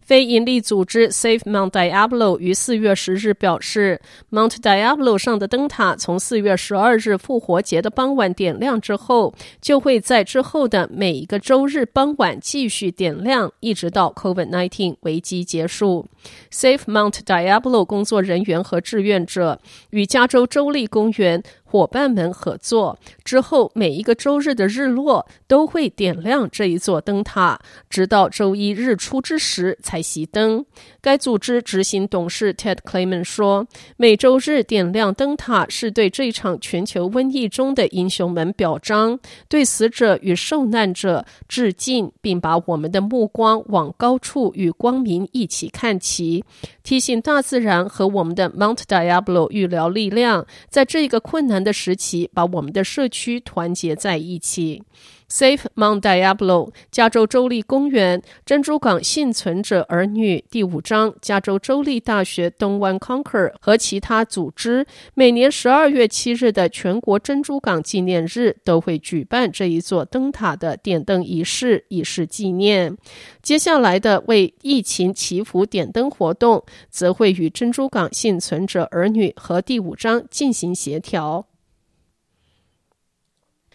非营利组织 Save Mount Diablo 于四月十日表示，Mount Diablo 上的灯塔从四月十二日复活节的傍晚点亮之后，就会在之后的每一个周日傍晚继续点亮，一直到 COVID-19 危机结束。Safe Mount Diablo 工作人员和志愿者与加州州立公园伙伴们合作之后，每一个周日的日落都会点亮这一座灯塔，直到周一日出之时才熄灯。该组织执行董事 Ted Clayman 说：“每周日点亮灯塔是对这场全球瘟疫中的英雄们表彰，对死者与受难者致敬，并把我们的目光往高处与光明一起看齐，其。提醒大自然和我们的 Mount Diablo 预疗力量，在这个困难的时期，把我们的社区团结在一起。Save Mount Diablo、加州州立公园、珍珠港幸存者儿女第五章、加州州立大学东湾 Concord 和其他组织，每年十二月七日的全国珍珠港纪念日都会举办这一座灯塔的点灯仪式，以示纪念。接下来的为疫情祈福点灯活动，则会与珍珠港幸存者儿女和第五章进行协调。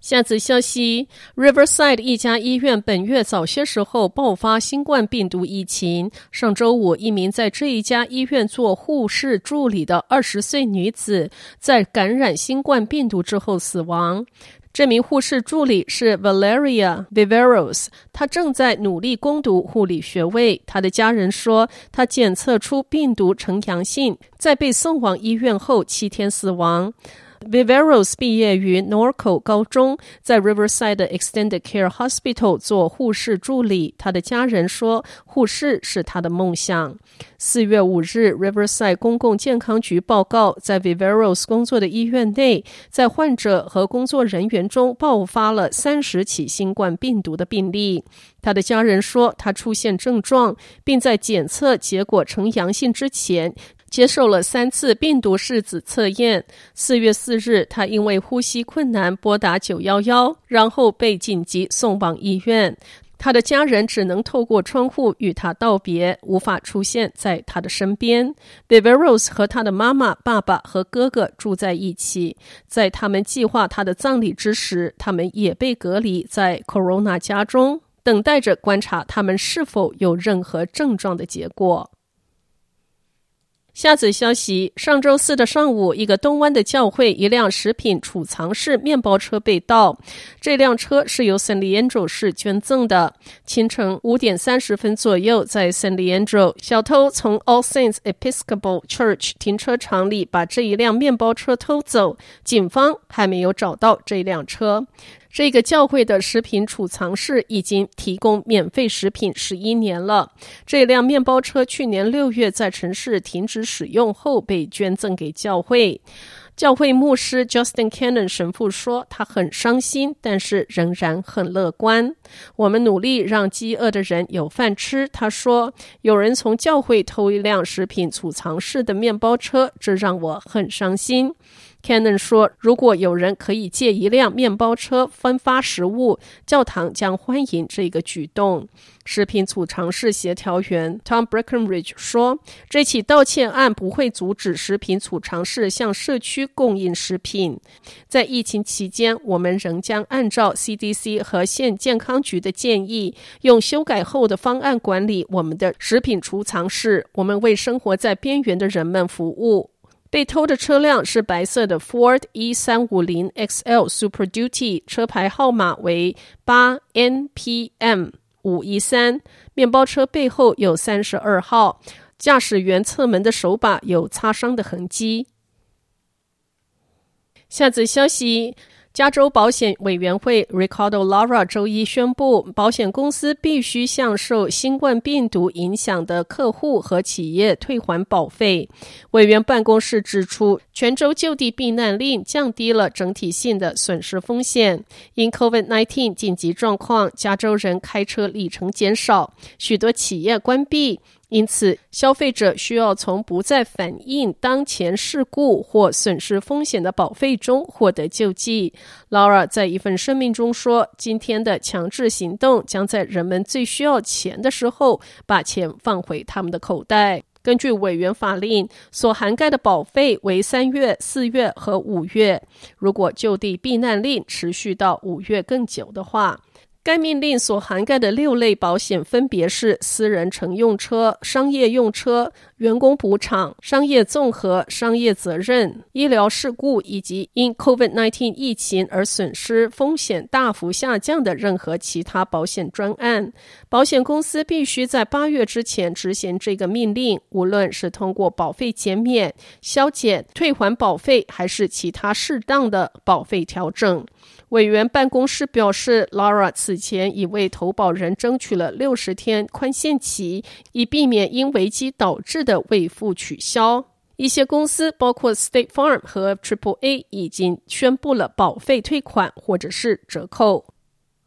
下则消息：Riverside 一家医院本月早些时候爆发新冠病毒疫情。上周五，一名在这一家医院做护士助理的二十岁女子，在感染新冠病毒之后死亡。这名护士助理是 Valeria Viveros，她正在努力攻读护理学位。她的家人说，她检测出病毒呈阳性，在被送往医院后七天死亡。Viveros 毕业于 Norco 高中，在 Riverside Extended Care Hospital 做护士助理。他的家人说，护士是他的梦想。四月五日，Riverside 公共健康局报告，在 Viveros 工作的医院内，在患者和工作人员中爆发了三十起新冠病毒的病例。他的家人说，他出现症状，并在检测结果呈阳性之前，接受了三次病毒拭子测验。四月四日，他因为呼吸困难拨打九幺幺，然后被紧急送往医院。他的家人只能透过窗户与他道别，无法出现在他的身边。Viveros 和他的妈妈、爸爸和哥哥住在一起。在他们计划他的葬礼之时，他们也被隔离在 Corona 家中，等待着观察他们是否有任何症状的结果。下则消息：上周四的上午，一个东湾的教会一辆食品储藏室面包车被盗。这辆车是由 San Leandro 市捐赠的。清晨五点三十分左右，在 San Leandro，小偷从 All Saints Episcopal Church 停车场里把这一辆面包车偷走。警方还没有找到这辆车。这个教会的食品储藏室已经提供免费食品十一年了。这辆面包车去年六月在城市停止使用后被捐赠给教会。教会牧师 Justin Cannon 神父说：“他很伤心，但是仍然很乐观。我们努力让饥饿的人有饭吃。”他说：“有人从教会偷一辆食品储藏室的面包车，这让我很伤心。” Cannon 说：“如果有人可以借一辆面包车分发食物，教堂将欢迎这个举动。”食品储藏室协调员 Tom Breckenridge 说：“这起盗窃案不会阻止食品储藏室向社区供应食品。在疫情期间，我们仍将按照 CDC 和县健康局的建议，用修改后的方案管理我们的食品储藏室。我们为生活在边缘的人们服务。”被偷的车辆是白色的 Ford E 三五零 XL Super Duty，车牌号码为八 NPM 五一三。面包车背后有三十二号，驾驶员侧门的手把有擦伤的痕迹。下则消息。加州保险委员会 Ricardo Lara 周一宣布，保险公司必须向受新冠病毒影响的客户和企业退还保费。委员办公室指出，全州就地避难令降低了整体性的损失风险。因 COVID-19 紧急状况，加州人开车里程减少，许多企业关闭。因此，消费者需要从不再反映当前事故或损失风险的保费中获得救济。劳尔在一份声明中说：“今天的强制行动将在人们最需要钱的时候把钱放回他们的口袋。”根据委员法令，所涵盖的保费为三月、四月和五月。如果就地避难令持续到五月更久的话。该命令所涵盖的六类保险分别是私人乘用车、商业用车、员工补偿、商业综合、商业责任、医疗事故以及因 COVID-19 疫情而损失风险大幅下降的任何其他保险专案。保险公司必须在八月之前执行这个命令，无论是通过保费减免、削减、退还保费，还是其他适当的保费调整。委员办公室表示，Laura 此前已为投保人争取了六十天宽限期，以避免因危机导致的未付取消。一些公司，包括 State Farm 和 Triple A，已经宣布了保费退款或者是折扣。